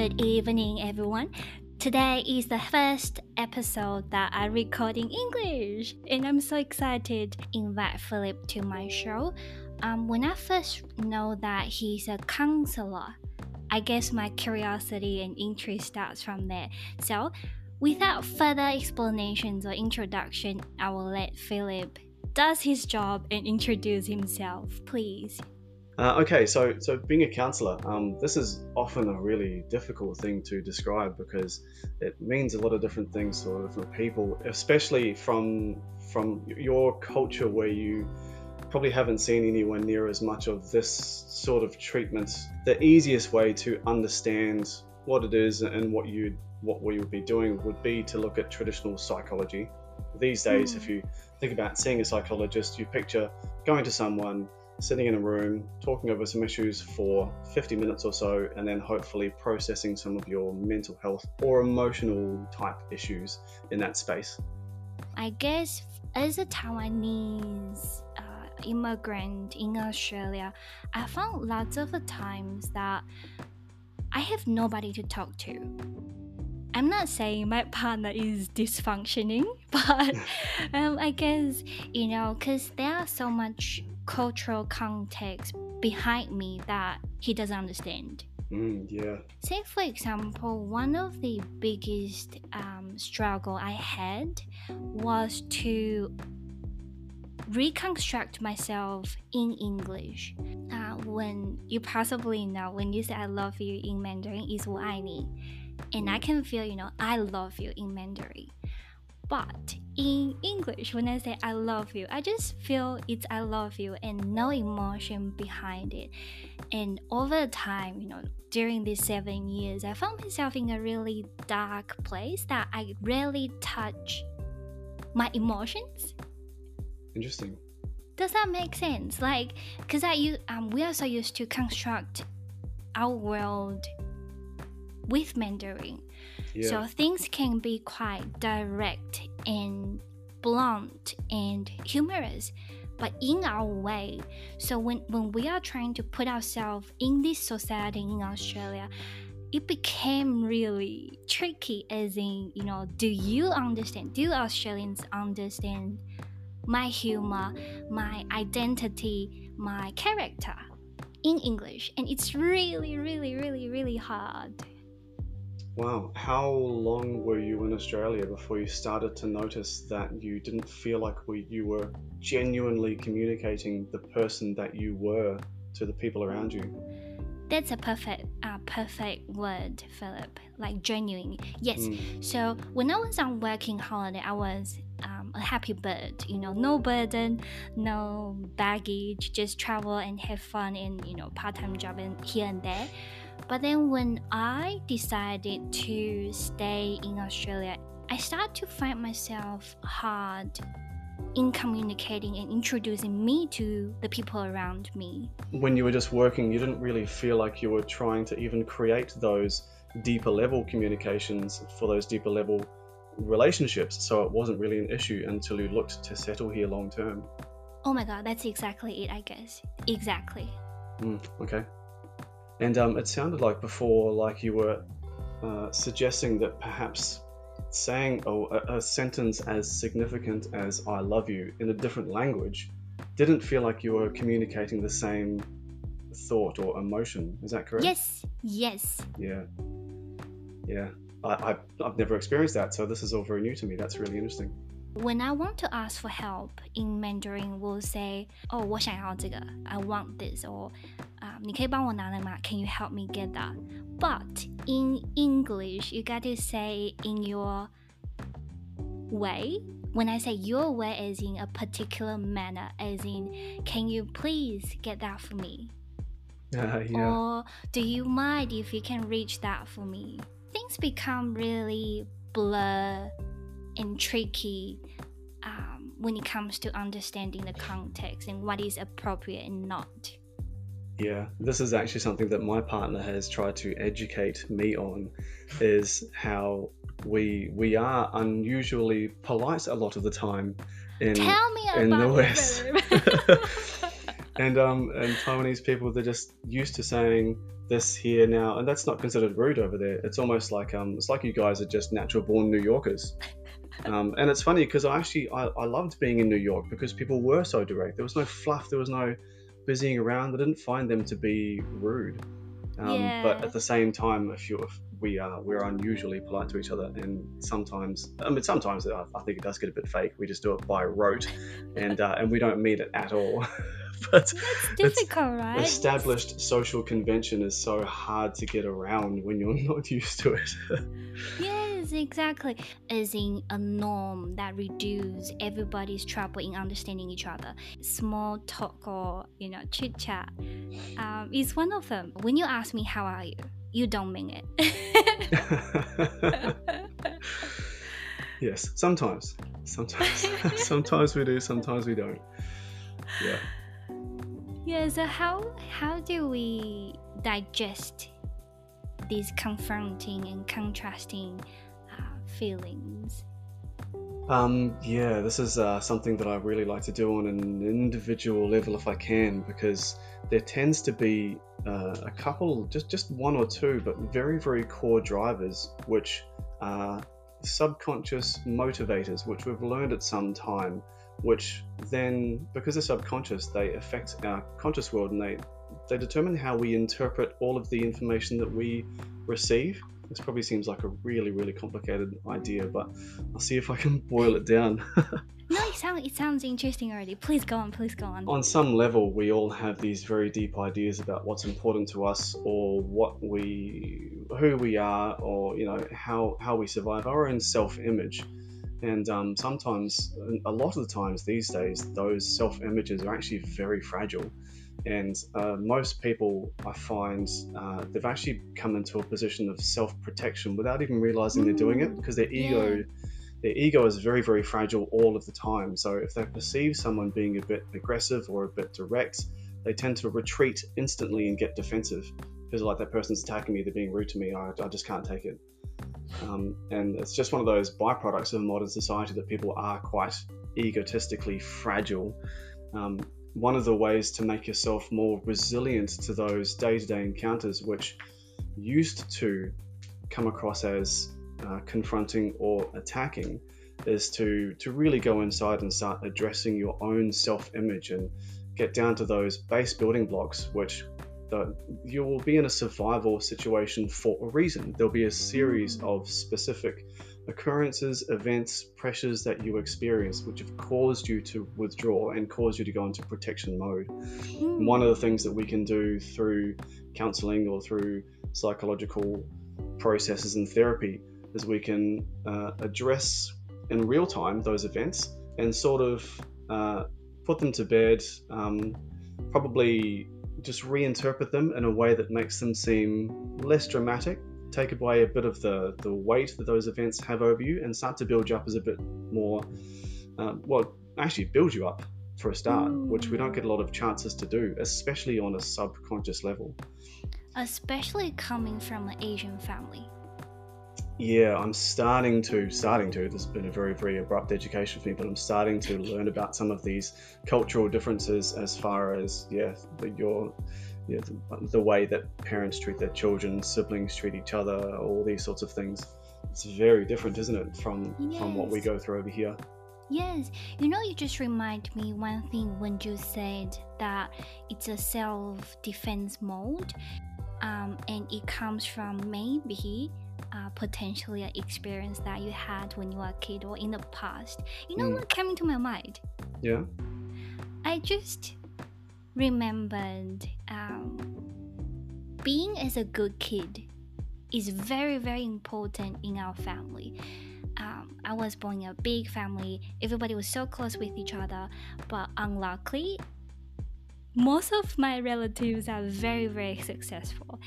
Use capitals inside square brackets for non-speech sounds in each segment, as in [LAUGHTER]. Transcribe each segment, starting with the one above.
Good evening, everyone. Today is the first episode that I record in English, and I'm so excited to invite Philip to my show. Um, when I first know that he's a counselor, I guess my curiosity and interest starts from there. So, without further explanations or introduction, I will let Philip does his job and introduce himself, please. Uh, okay, so so being a counselor, um, this is often a really difficult thing to describe because it means a lot of different things to different people, especially from from your culture where you probably haven't seen anywhere near as much of this sort of treatment. The easiest way to understand what it is and what you what we would be doing would be to look at traditional psychology. These days, mm. if you think about seeing a psychologist, you picture going to someone sitting in a room, talking over some issues for 50 minutes or so, and then hopefully processing some of your mental health or emotional type issues in that space. I guess as a Taiwanese uh, immigrant in Australia, I found lots of the times that I have nobody to talk to. I'm not saying my partner is dysfunctioning, [LAUGHS] but um, I guess, you know, because there are so much cultural context behind me that he doesn't understand. Mm, yeah. Say, for example, one of the biggest um, struggle I had was to reconstruct myself in English. Uh, when you possibly know, when you say I love you in Mandarin, is 我爱你. and I can feel, you know, I love you in Mandarin. But in English, when I say I love you, I just feel it's I love you and no emotion behind it. And over time, you know, during these seven years, I found myself in a really dark place that I rarely touch my emotions. Interesting. Does that make sense? Like, because I use, um, we are so used to construct our world with Mandarin. Yeah. So things can be quite direct and blunt and humorous, but in our way. So when, when we are trying to put ourselves in this society in Australia, it became really tricky as in, you know, do you understand? Do Australians understand my humor, my identity, my character in English? And it's really, really, really, really hard. Wow. How long were you in Australia before you started to notice that you didn't feel like we, you were genuinely communicating the person that you were to the people around you? That's a perfect, uh, perfect word, Philip. Like genuine. Yes. Mm. So when I was on working holiday, I was um, a happy bird. You know, no burden, no baggage, just travel and have fun and you know part-time job and here and there. But then when I decided to stay in Australia, I started to find myself hard in communicating and introducing me to the people around me. When you were just working, you didn't really feel like you were trying to even create those deeper level communications for those deeper level relationships. So it wasn't really an issue until you looked to settle here long term. Oh my god, that's exactly it, I guess. Exactly. Mm, okay. And um, it sounded like before, like you were uh, suggesting that perhaps saying oh, a, a, sentence as significant as I love you in a different language didn't feel like you were communicating the same thought or emotion. Is that correct? Yes, yes. Yeah. Yeah. I, I, I've never experienced that, so this is all very new to me. That's really interesting. When I want to ask for help in Mandarin, we'll say, "Oh, 我想要这个, I want this," or um, 你可以帮我拿来吗? Can you help me get that? But in English, you got to say in your way. When I say your way, as in a particular manner, as in, can you please get that for me? Uh, yeah. [LAUGHS] Or do you mind if you can reach that for me? Things become really blur and tricky um, when it comes to understanding the context and what is appropriate and not. Yeah, this is actually something that my partner has tried to educate me on is how we we are unusually polite a lot of the time in in the West. [LAUGHS] [LAUGHS] and um and Taiwanese people they're just used to saying this here now, and that's not considered rude over there. It's almost like um, it's like you guys are just natural born New Yorkers. Um, and it's funny because I actually I, I loved being in New York because people were so direct. There was no fluff. There was no busying around. I didn't find them to be rude. Um, yeah. But at the same time, if you if we are we're unusually polite to each other, and sometimes I mean sometimes I, I think it does get a bit fake. We just do it by rote, and uh, and we don't mean it at all. [LAUGHS] but it's difficult, right? Established social convention is so hard to get around when you're [LAUGHS] not used to it. Yes, exactly. As in a norm that reduces everybody's trouble in understanding each other. Small talk or you know chit chat um, is one of them. When you ask me how are you, you don't mean it. [LAUGHS] yes, sometimes. Sometimes. [LAUGHS] sometimes we do, sometimes we don't. Yeah. Yeah, so how how do we digest these confronting and contrasting feelings? Um, yeah, this is uh, something that I really like to do on an individual level if I can, because there tends to be uh, a couple, just just one or two, but very very core drivers, which are subconscious motivators, which we've learned at some time which then, because they're subconscious, they affect our conscious world and they, they determine how we interpret all of the information that we receive. This probably seems like a really, really complicated idea, but I'll see if I can boil it down. [LAUGHS] no, it sounds, it sounds interesting already. Please go on, please go on. On some level, we all have these very deep ideas about what's important to us or what we, who we are, or, you know, how, how we survive, our own self image. And um, sometimes, a lot of the times these days, those self images are actually very fragile. And uh, most people, I find, uh, they've actually come into a position of self protection without even realizing they're doing it because their ego. Yeah. Their ego is very, very fragile all of the time. So, if they perceive someone being a bit aggressive or a bit direct, they tend to retreat instantly and get defensive because, like, that person's attacking me, they're being rude to me, I, I just can't take it. Um, and it's just one of those byproducts of modern society that people are quite egotistically fragile. Um, one of the ways to make yourself more resilient to those day to day encounters, which used to come across as uh, confronting or attacking, is to, to really go inside and start addressing your own self image and get down to those base building blocks, which you will be in a survival situation for a reason. There'll be a series of specific occurrences, events, pressures that you experience, which have caused you to withdraw and caused you to go into protection mode. Mm. One of the things that we can do through counseling or through psychological processes and therapy is we can uh, address in real time those events and sort of uh, put them to bed. Um, probably just reinterpret them in a way that makes them seem less dramatic, take away a bit of the, the weight that those events have over you, and start to build you up as a bit more, um, well, actually build you up for a start, which we don't get a lot of chances to do, especially on a subconscious level. Especially coming from an Asian family. Yeah, I'm starting to starting to. This has been a very very abrupt education for me, but I'm starting to learn about some of these cultural differences as far as yeah, the, your yeah, the, the, way that parents treat their children, siblings treat each other, all these sorts of things. It's very different, isn't it, from yes. from what we go through over here. Yes, you know, you just remind me one thing when you said that it's a self defense mode, um, and it comes from maybe uh, potentially an experience that you had when you were a kid or in the past. You know mm. what came into my mind? Yeah. I just remembered um, being as a good kid is very very important in our family. Um, I was born in a big family. Everybody was so close with each other, but unluckily, most of my relatives are very very successful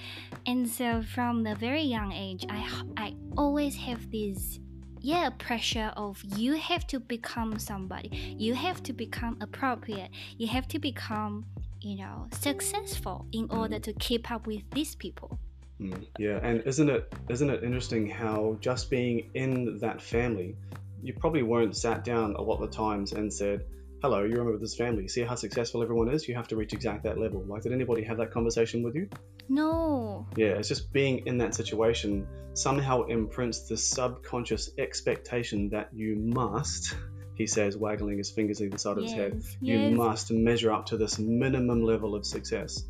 and so from the very young age i i always have this yeah pressure of you have to become somebody. You have to become appropriate. You have to become you know successful in order to keep up with these people. Mm, yeah and isn't it isn't it interesting how just being in that family you probably weren't sat down a lot of times and said hello, you're a member of this family. See how successful everyone is? You have to reach exact that level. Like, did anybody have that conversation with you? No. Yeah, it's just being in that situation somehow imprints the subconscious expectation that you must, he says, waggling his fingers either side of yes, his head, yes. you must measure up to this minimum level of success,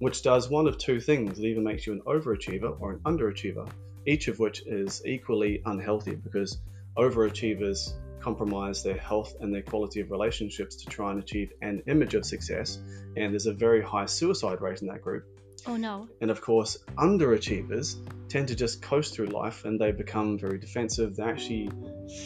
which does one of two things. It either makes you an overachiever or an underachiever, each of which is equally unhealthy because overachievers compromise their health and their quality of relationships to try and achieve an image of success. And there's a very high suicide rate in that group. Oh no. And of course, underachievers tend to just coast through life and they become very defensive. They actually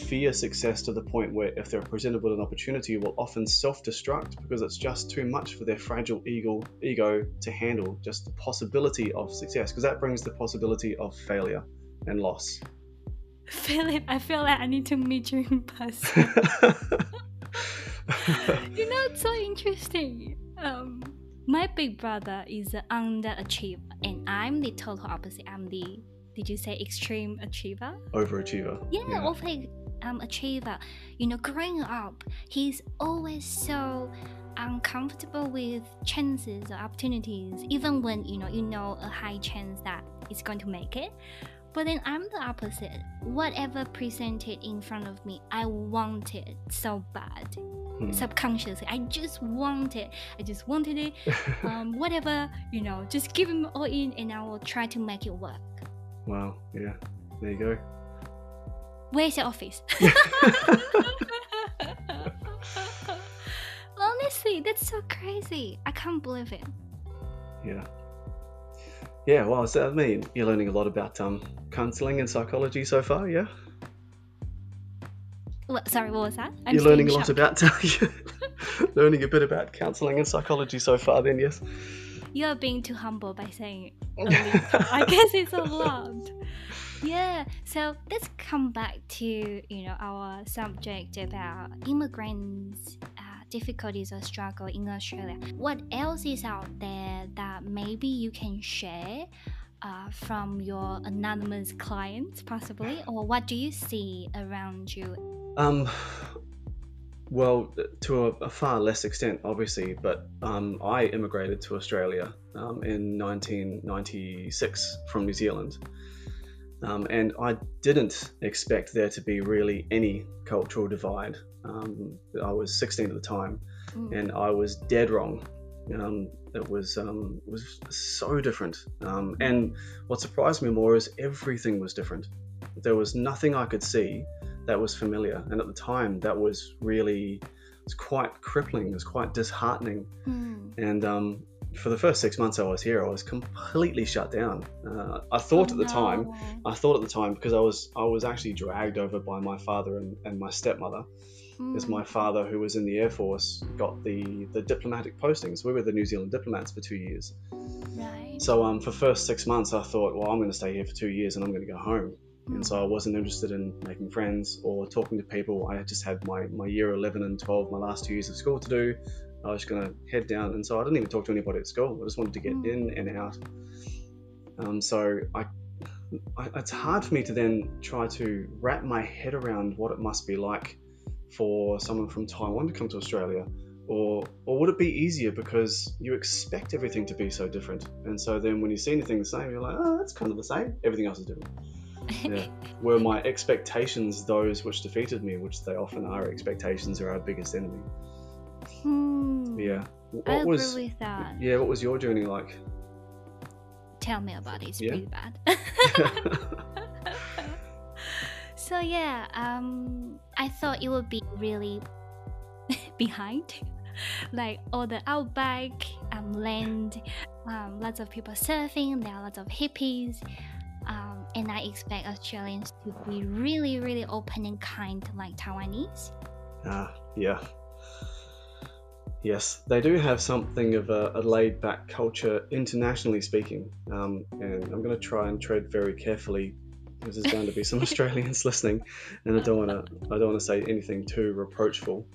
fear success to the point where, if they're presented with an opportunity, will often self destruct because it's just too much for their fragile ego, ego to handle just the possibility of success, because that brings the possibility of failure and loss. Philip, I feel like I need to meet you in person. [LAUGHS] [LAUGHS] you know, it's so interesting. Um, my big brother is an underachiever, and I'm the total opposite. I'm the did you say extreme achiever? Overachiever. Yeah, yeah. over um achiever. You know, growing up, he's always so uncomfortable with chances or opportunities, even when you know you know a high chance that it's going to make it. But then I'm the opposite. Whatever presented in front of me, I want it so bad. Hmm. Subconsciously, I just want it. I just wanted it. [LAUGHS] um, whatever, you know, just give them all in and I will try to make it work. Wow, yeah. There you go. Where's your office? [LAUGHS] [LAUGHS] Honestly, that's so crazy. I can't believe it. Yeah. Yeah, well, so, I mean, you're learning a lot about um, counseling and psychology so far, yeah? Sorry, what was that? I'm you're learning a lot about [LAUGHS] learning a bit about counseling and psychology so far, then, yes? You're being too humble by saying [LAUGHS] it. I guess it's a lot. Yeah, so let's come back to you know our subject about immigrants difficulties or struggle in Australia. What else is out there that maybe you can share uh, from your anonymous clients, possibly, or what do you see around you? Um, well, to a, a far less extent, obviously, but um, I immigrated to Australia um, in 1996 from New Zealand. Um, and I didn't expect there to be really any cultural divide. Um, I was 16 at the time, mm. and I was dead wrong. Um, it was um, it was so different. Um, and what surprised me more is everything was different. There was nothing I could see that was familiar, and at the time, that was really it's quite crippling. It was quite disheartening. Mm. And um, for the first six months I was here, I was completely shut down. Uh, I thought oh, at the no. time, I thought at the time because I was I was actually dragged over by my father and, and my stepmother. Mm. my father, who was in the air force, got the the diplomatic postings. We were the New Zealand diplomats for two years. Right. So um, for first six months, I thought, well, I'm going to stay here for two years and I'm going to go home. Mm. And so I wasn't interested in making friends or talking to people. I just had my, my year 11 and 12, my last two years of school to do. I was going to head down, and so I didn't even talk to anybody at school. I just wanted to get mm. in and out. Um, so I, I, it's hard for me to then try to wrap my head around what it must be like for someone from Taiwan to come to Australia, or or would it be easier because you expect everything to be so different, and so then when you see anything the same, you're like, oh, that's kind of the same. Everything else is different. [LAUGHS] Yeah. Were my expectations those which defeated me, which they often are? Expectations are our biggest enemy. Hmm. Yeah. What I was, agree with that. Yeah, what was your journey like? Tell me about it. It's yeah. pretty bad. [LAUGHS] [LAUGHS] so yeah, um, I thought it would be really [LAUGHS] behind, like all the outback um, land, um, lots of people surfing. There are lots of hippies. Um, and I expect Australians to be really, really open and kind like Taiwanese. Ah, yeah. Yes, they do have something of a, a laid back culture, internationally speaking. Um, and I'm going to try and tread very carefully because there's going to be some [LAUGHS] Australians listening, and I don't want to. I don't want to say anything too reproachful.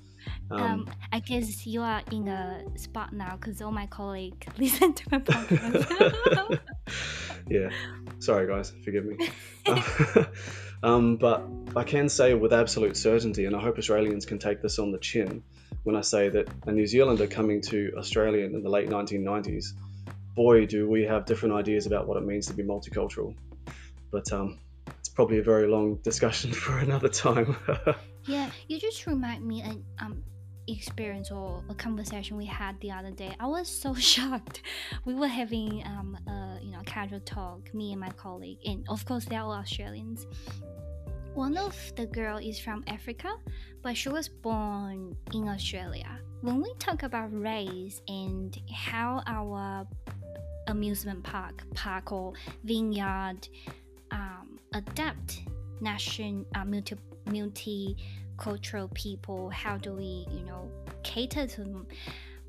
Um, um, I guess you are in a spot now because all my colleagues [LAUGHS] listen to my podcast. [LAUGHS] yeah, Sorry, guys, forgive me. um, but I can say with absolute certainty, and I hope Australians can take this on the chin when I say that a New Zealander coming to Australia in the late 1990s, boy, do we have different ideas about what it means to be multicultural. But um, probably a very long discussion [LAUGHS] for another time. [LAUGHS] yeah, you just remind me an um, experience or a conversation we had the other day. I was so [LAUGHS] shocked. We were having um, a you know casual talk, me and my colleague, and of course they are all Australians. One of the girl is from Africa, but she was born in Australia. When we talk about race and how our amusement park, park or vineyard um, adapt nation uh, multi multicultural people, how do we you know cater to them?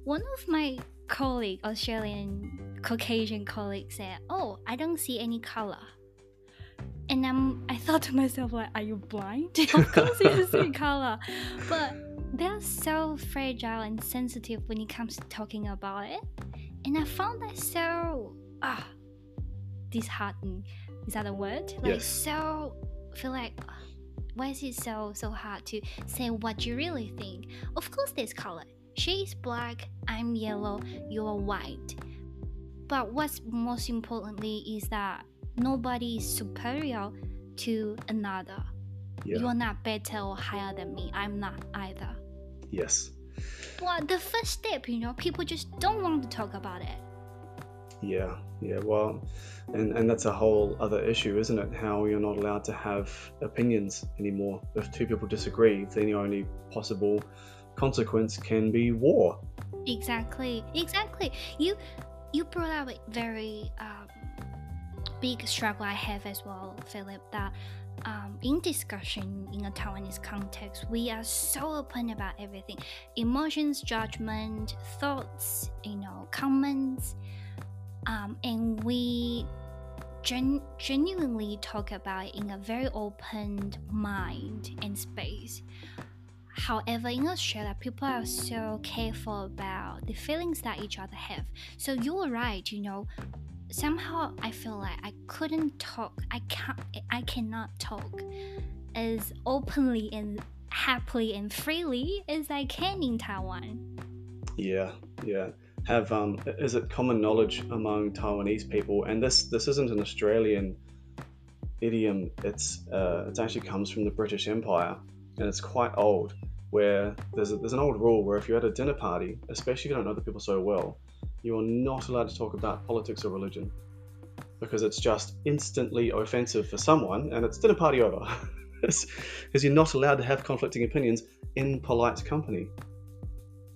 One of my colleague, Australian Caucasian colleague said, "Oh, I don't see any color." And I'm, I thought to myself, like, are you blind? [LAUGHS] of course you see [LAUGHS] color. But they're so fragile and sensitive when it comes to talking about it. And I found that so ah disheartening. Is that a word? Like yes. so feel like why is it so so hard to say what you really think? Of course there's color. She is black, I'm yellow, you're white. But what's most importantly is that nobody is superior to another. Yeah. You're not better or higher than me. I'm not either. Yes. Well, the first step, you know, people just don't want to talk about it. Yeah, yeah, well, and, and that's a whole other issue, isn't it? How you're not allowed to have opinions anymore. If two people disagree, then the only possible consequence can be war. Exactly, exactly. You you brought up a very um, big struggle I have as well, Philip, that um, in discussion in a Taiwanese context, we are so open about everything emotions, judgment, thoughts, you know, comments, um, and we gen- genuinely talk about it in a very open mind and space. However, in Australia, people are so careful about the feelings that each other have. So you're right, you know, somehow I feel like I couldn't talk. I can't. I cannot talk as openly and happily and freely as I can in Taiwan. Yeah, yeah. Have um, is it common knowledge among Taiwanese people? And this this isn't an Australian idiom. It's uh, it actually comes from the British Empire, and it's quite old. Where there's a, there's an old rule where if you're at a dinner party, especially if you don't know the people so well, you are not allowed to talk about politics or religion because it's just instantly offensive for someone and it's dinner party over. [LAUGHS] Because you're not allowed to have conflicting opinions in polite company.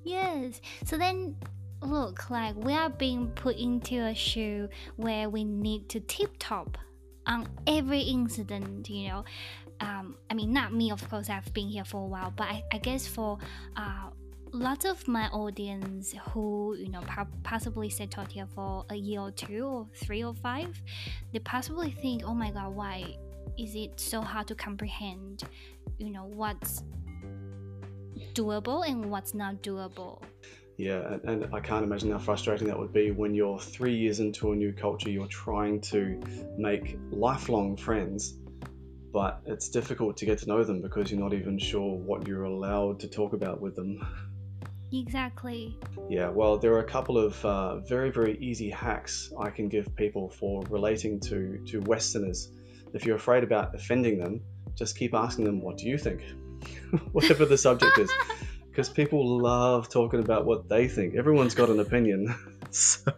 Yes. So then, look, like we are being put into a shoe where we need to tip top on every incident, you know. Um, I mean, not me, of course, I've been here for a while, but I, I guess for uh, lots of my audience who you know possibly settled here for a year or two or three or five they possibly think oh my god why is it so hard to comprehend you know what's doable and what's not doable yeah and, and i can't imagine how frustrating that would be when you're three years into a new culture you're trying to make lifelong friends but it's difficult to get to know them because you're not even sure what you're allowed to talk about with them Exactly. Yeah, well, there are a couple of uh, very, very easy hacks I can give people for relating to, to Westerners. If you're afraid about offending them, just keep asking them, What do you think? [LAUGHS] Whatever the subject is. [LAUGHS] Because people love talking about what they think. Everyone's got an opinion. [LAUGHS] so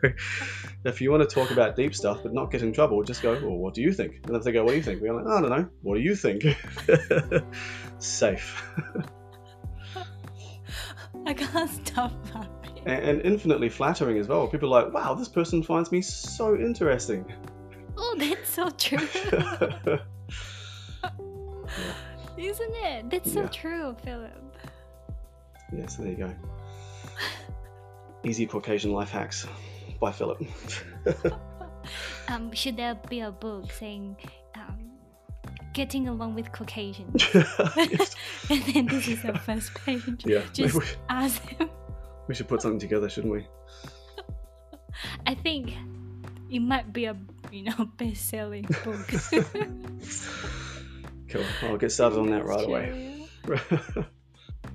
if you want to talk about deep stuff but not get in trouble, just go, Well, what do you think? And if they go, What do you think? We're like, I don't know. What do you think? [LAUGHS] Safe. [LAUGHS] I can't stop laughing. And, and infinitely flattering as well. People are like, wow, this person finds me so interesting. Oh, that's so true. Isn't it? That's so yeah. true, Philip. Yeah, so there you go. Easy Caucasian life hacks by Philip. [LAUGHS] um, should there be a book saying getting along with Caucasians. [LAUGHS] [LAUGHS] and then this is the first page. Yeah, just we, ask him. We should put something together, shouldn't we? I think it might be a you know, best-selling book. cool. I'll get started on that right away.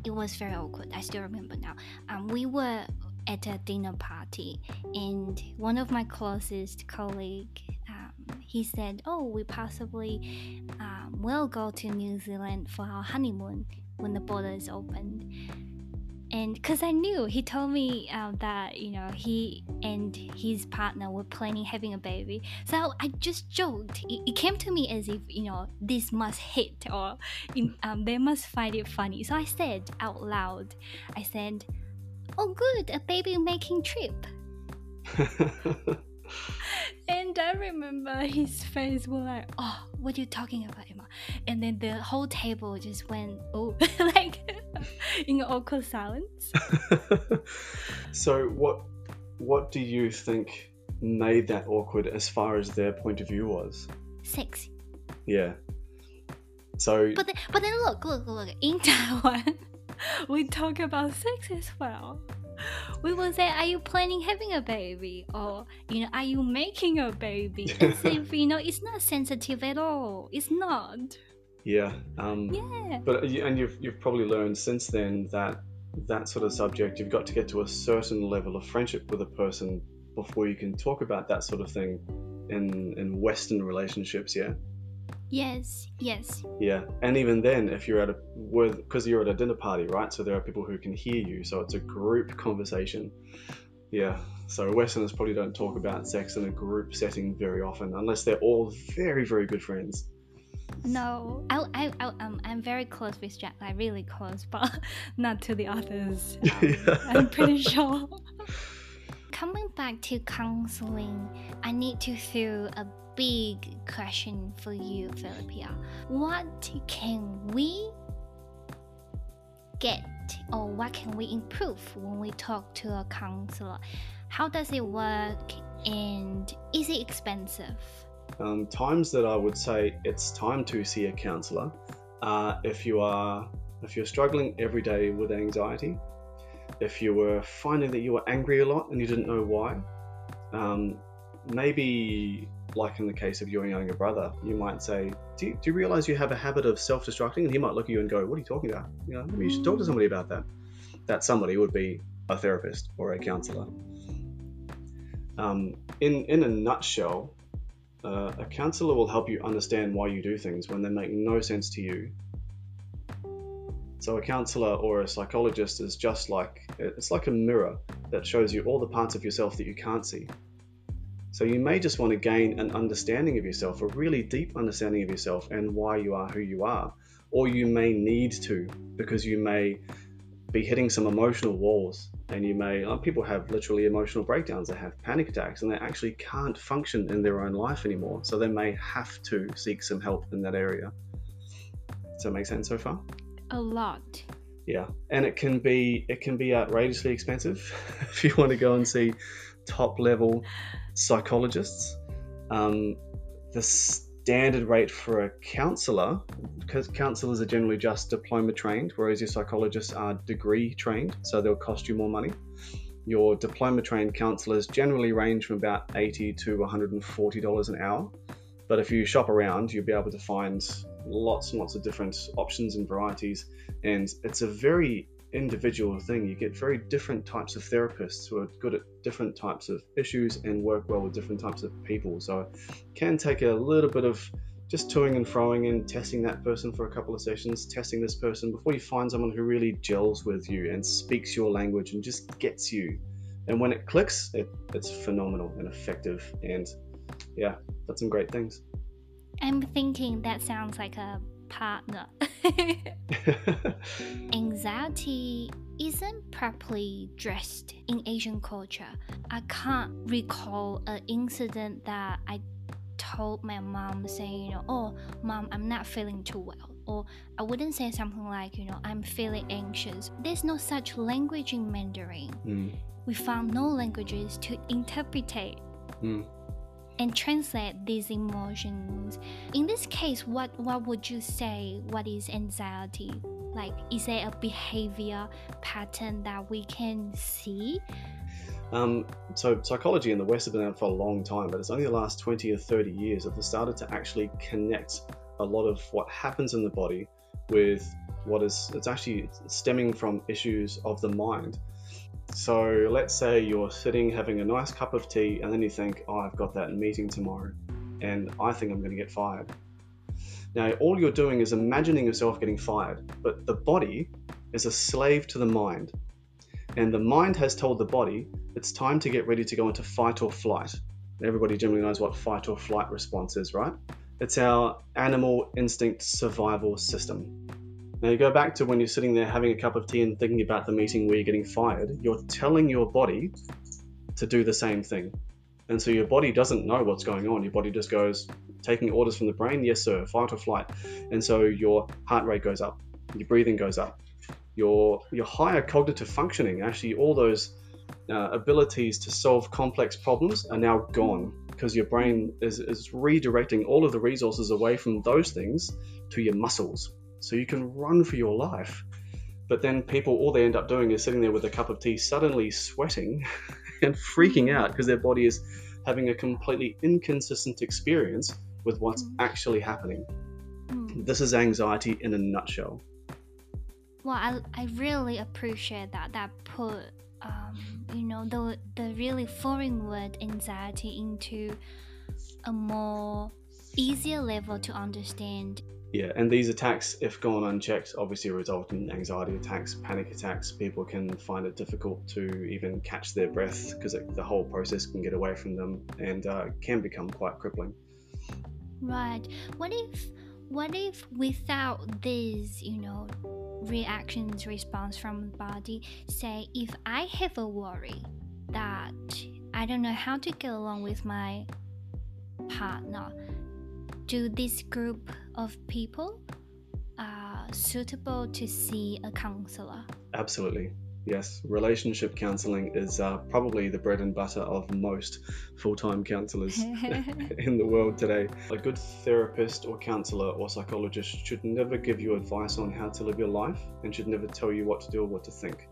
It was very awkward. I still remember now. Um, we were at a dinner party, and one of my closest colleague, um, he said, "Oh, we possibly um, will go to New Zealand for our honeymoon when the border is opened." And because I knew he told me uh, that you know he and his partner were planning having a baby, so I just joked. It, it came to me as if you know this must hit or um, they must find it funny. So I said out loud, I said, "Oh, good, a baby making trip." [LAUGHS] [LAUGHS] and I remember his face was like, "Oh, what are you talking about, Emma?" And then the whole table just went, "Oh," [LAUGHS] like in awkward silence. [LAUGHS] so, what what do you think made that awkward as far as their point of view was? Sex. Yeah. So. But then, but then look, look, look. In Taiwan, we talk about sex as well [LAUGHS] we will say, "Are you planning having a baby?" or you know, "Are you making a baby?" [LAUGHS] As if you know, it's not sensitive at all. It's not. Yeah. Um, yeah. But and you've you've probably learned since then that that sort of subject you've got to get to a certain level of friendship with a person before you can talk about that sort of thing in in Western relationships. Yeah. Yes, yes. Yeah, and even then, if you're at a with because you're at a dinner party, right? So there are people who can hear you, so it's a group conversation. Yeah, so Westerners probably don't talk about sex in a group setting very often, unless they're all very, very good friends. No, I, I, I, um, I'm very close with Jack, like really close, but [LAUGHS] not to the others. Um, [LAUGHS] yeah. I'm pretty sure. [LAUGHS] Coming back to counseling, I need to throw a big question for you, Philippia. What can we get or what can we improve when we talk to a counselor? How does it work and is it expensive? Um, times that I would say it's time to see a counselor uh, if you are if you're struggling every day with anxiety, if you were finding that you were angry a lot and you didn't know why, um, maybe like in the case of your younger brother, you might say, do you, do you realize you have a habit of self destructing? And he might look at you and go, What are you talking about? You know, maybe you should talk to somebody about that. That somebody would be a therapist or a counselor. Um, in, in a nutshell, uh, a counselor will help you understand why you do things when they make no sense to you. So, a counselor or a psychologist is just like it's like a mirror that shows you all the parts of yourself that you can't see. So you may just want to gain an understanding of yourself, a really deep understanding of yourself and why you are who you are. Or you may need to because you may be hitting some emotional walls and you may uh, people have literally emotional breakdowns they have panic attacks and they actually can't function in their own life anymore so they may have to seek some help in that area does that make sense so far a lot yeah and it can be it can be outrageously expensive [LAUGHS] if you want to go and see top level psychologists. Um, the standard rate for a counselor, because counselors are generally just diploma trained, whereas your psychologists are degree trained, so they'll cost you more money. Your diploma trained counselors generally range from about 80 to $140 an hour. But if you shop around, you'll be able to find lots and lots of different options and varieties. And it's a very individual thing. You get very different types of therapists who are good at different types of issues and work well with different types of people. So it can take a little bit of just toing and froing and testing that person for a couple of sessions, testing this person before you find someone who really gels with you and speaks your language and just gets you. And when it clicks, it, it's phenomenal and effective. And yeah, that's some great things. I'm thinking that sounds like a partner. [LAUGHS] Anxiety isn't properly dressed in Asian culture. I can't recall an incident that I told my mom saying, you know, oh, mom, I'm not feeling too well. Or I wouldn't say something like, you know, I'm feeling anxious. There's no such language in Mandarin. Mm. We found no languages to interpret. Mm and translate these emotions. In this case, what, what would you say? What is anxiety? Like, is there a behavior pattern that we can see? Um, so psychology in the West has been around for a long time, but it's only the last 20 or 30 years that they started to actually connect a lot of what happens in the body with what is it's actually stemming from issues of the mind. So let's say you're sitting having a nice cup of tea and then you think, oh, I've got that meeting tomorrow and I think I'm going to get fired. Now, all you're doing is imagining yourself getting fired, but the body is a slave to the mind. And the mind has told the body it's time to get ready to go into fight or flight. Everybody generally knows what fight or flight response is, right? It's our animal instinct survival system. Now, you go back to when you're sitting there having a cup of tea and thinking about the meeting where you're getting fired, you're telling your body to do the same thing. And so your body doesn't know what's going on. Your body just goes, taking orders from the brain, yes, sir, fight or flight. And so your heart rate goes up, your breathing goes up, your, your higher cognitive functioning, actually, all those uh, abilities to solve complex problems are now gone because your brain is, is redirecting all of the resources away from those things to your muscles. So you can run for your life. But then people, all they end up doing is sitting there with a cup of tea, suddenly sweating [LAUGHS] and freaking out because their body is having a completely inconsistent experience with what's mm. actually happening. Mm. This is anxiety in a nutshell. Well, I, I really appreciate that that put um, you know the the really foreign word anxiety into a more easier level to understand. Yeah, and these attacks, if gone unchecked, obviously result in anxiety attacks, panic attacks. People can find it difficult to even catch their breath because the whole process can get away from them and uh, can become quite crippling. Right. What if, what if without this, you know, reactions response from the body, say if I have a worry that I don't know how to get along with my partner, do this group of people uh, suitable to see a counselor? Absolutely. Yes, relationship counseling is uh, probably the bread and butter of most full time counselors [LAUGHS] [LAUGHS] in the world today. A good therapist or counselor or psychologist should never give you advice on how to live your life and should never tell you what to do or what to think.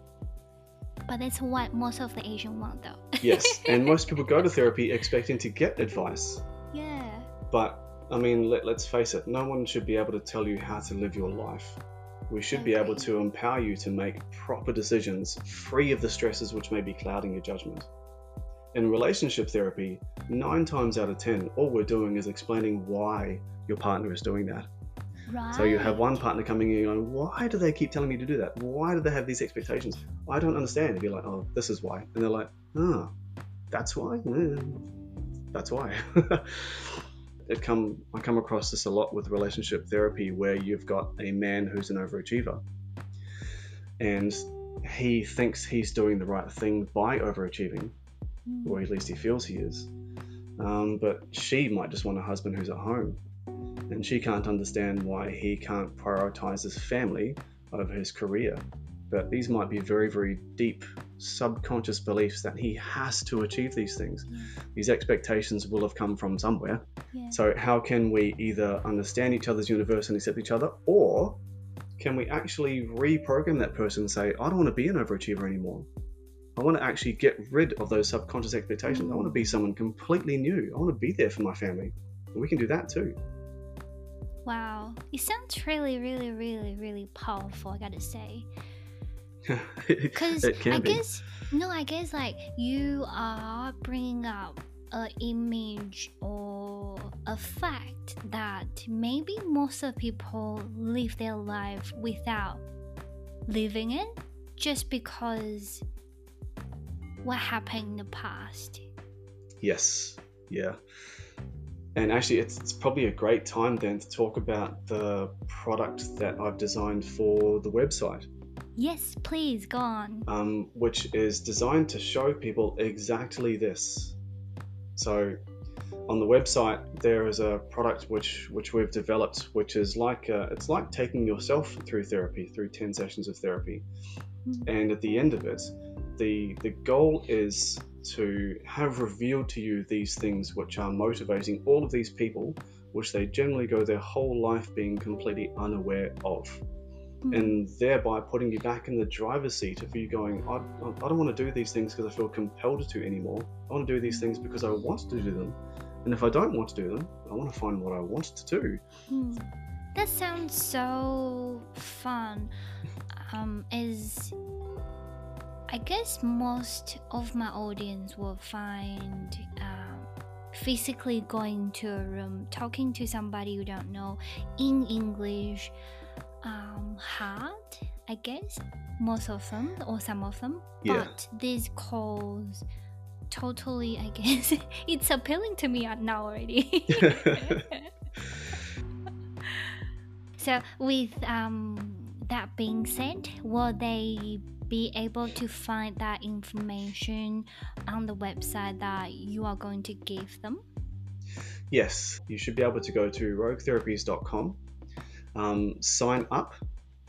But that's what most of the Asian want, though. yes, [LAUGHS] and most people go to therapy expecting to get advice. Yeah. But, I mean, let, let's face it, no one should be able to tell you how to live your life. We should be able to empower you to make proper decisions free of the stresses which may be clouding your judgment. In relationship therapy, nine times out of ten, all we're doing is explaining why your partner is doing that. Right. So you have one partner coming in and going, Why do they keep telling me to do that? Why do they have these expectations? I don't understand. And you're like, Oh, this is why. And they're like, Oh, that's why? Yeah, that's why. [LAUGHS] it come I come across this a lot with relationship therapy where you've got a man who's an overachiever. And he thinks he's doing the right thing by overachieving or at least he feels he is. Um, but she might just want a husband who's at home. And she can't understand why he can't prioritize his family over his career but these might be very very deep subconscious beliefs that he has to achieve these things. Yeah. These expectations will have come from somewhere. Yeah. So, how can we either understand each other's universe and accept each other, or can we actually reprogram that person and say, I don't want to be an overachiever anymore? I want to actually get rid of those subconscious expectations. Mm. I want to be someone completely new. I want to be there for my family. And we can do that too. Wow. It sounds really, really, really, really powerful, I gotta say. [LAUGHS] [LAUGHS] Because I be. guess no, I guess like you are bringing up an image or a fact that maybe most of people live their life without living it just because what happened in the past. Yes, yeah. And actually, it's, it's probably a great time then to talk about the product that I've designed for the website. Yes, please, go on. Um, which is designed to show people exactly this. So, on the website, there is a product which which we've developed, which is like uh, it's like taking yourself through therapy, through ten sessions of therapy, mm-hmm. and at the end of it, the the goal is to have revealed to you these things which are motivating all of these people, which they generally go their whole life being completely unaware of. Mm. and thereby putting you back in the driver's seat of you going, I, I don't want to do these things because I feel compelled to anymore. I want to do these things because I want to do them. And if I don't want to do them, I want to find what I want to do. Mm. That sounds so fun. Um, is I guess most of my audience will find um, physically going to a room, talking to somebody you don't know in English um, hard, I guess. Most of them, or some of them. Yeah. But these calls totally, I guess, [LAUGHS] it's appealing to me now already. [LAUGHS] so, with um, that being said, will they be able to find that information on the website that you are going to give them? Yes, you should be able to go to roguetherapies.com, um, sign up,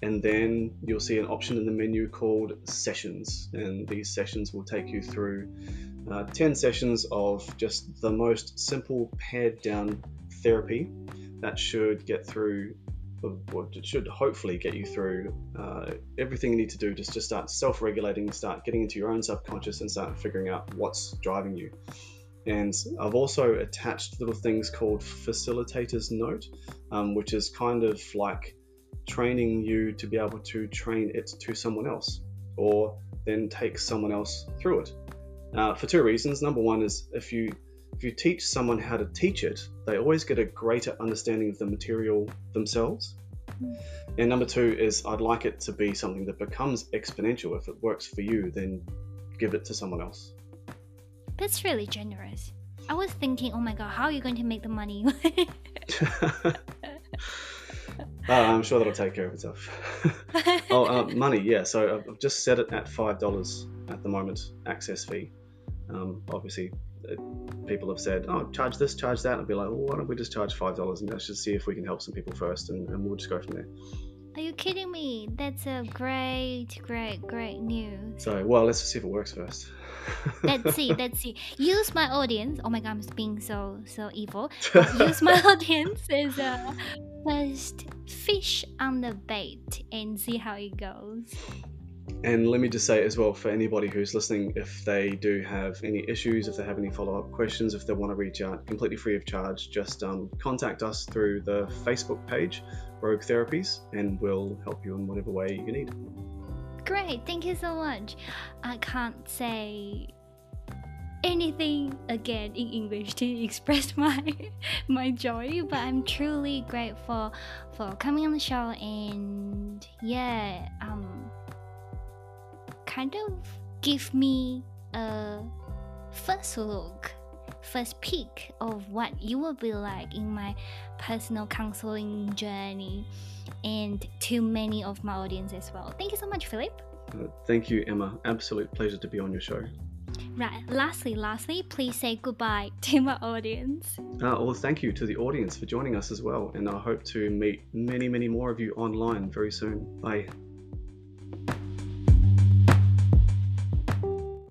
and then you'll see an option in the menu called Sessions. And these sessions will take you through uh, 10 sessions of just the most simple, pared down therapy that should get through what it should hopefully get you through uh, everything you need to do just to start self-regulating, start getting into your own subconscious, and start figuring out what's driving you. And I've also attached little things called facilitators note, um, which is kind of like training you to be able to train it to someone else, or then take someone else through it. Uh, for two reasons. Number one is if you if you teach someone how to teach it, they always get a greater understanding of the material themselves. Mm. And number two is I'd like it to be something that becomes exponential. If it works for you, then give it to someone else. That's really generous. I was thinking, oh my god, how are you going to make the money? uh, [LAUGHS] [LAUGHS] I'm sure that'll take care of itself. [LAUGHS] oh, uh, money, yeah. So I've just set it at $5 at the moment, access fee. Um, obviously, people have said, "Oh, charge this, charge that," and I'd be like, "Well, why don't we just charge five dollars and let's just see if we can help some people first, and, and we'll just go from there." Are you kidding me? That's a great, great, great news. So, well, let's just see if it works first. Let's see, let's see. Use my audience. Oh my god, I'm being so so evil. [LAUGHS] use my audience as a first fish on the bait and see how it goes. And let me just say as well for anybody who's listening, if they do have any issues, if they have any follow up questions, if they want to reach out completely free of charge, just um, contact us through the Facebook page, Rogue Therapies, and we'll help you in whatever way you need. Great, thank you so much. I can't say anything again in English to [LAUGHS] express my my joy, but I'm truly grateful for coming on the show and yeah, um kind of give me a first look, first peek of what you will be like in my personal counseling journey and to many of my audience as well. Thank you so much, Philip. Uh, thank you, Emma. Absolute pleasure to be on your show. Right. Lastly, lastly, please say goodbye [LAUGHS] to my audience. Uh, well, thank you to the audience for joining us as well, and I hope to meet many, many more of you online very soon. Bye.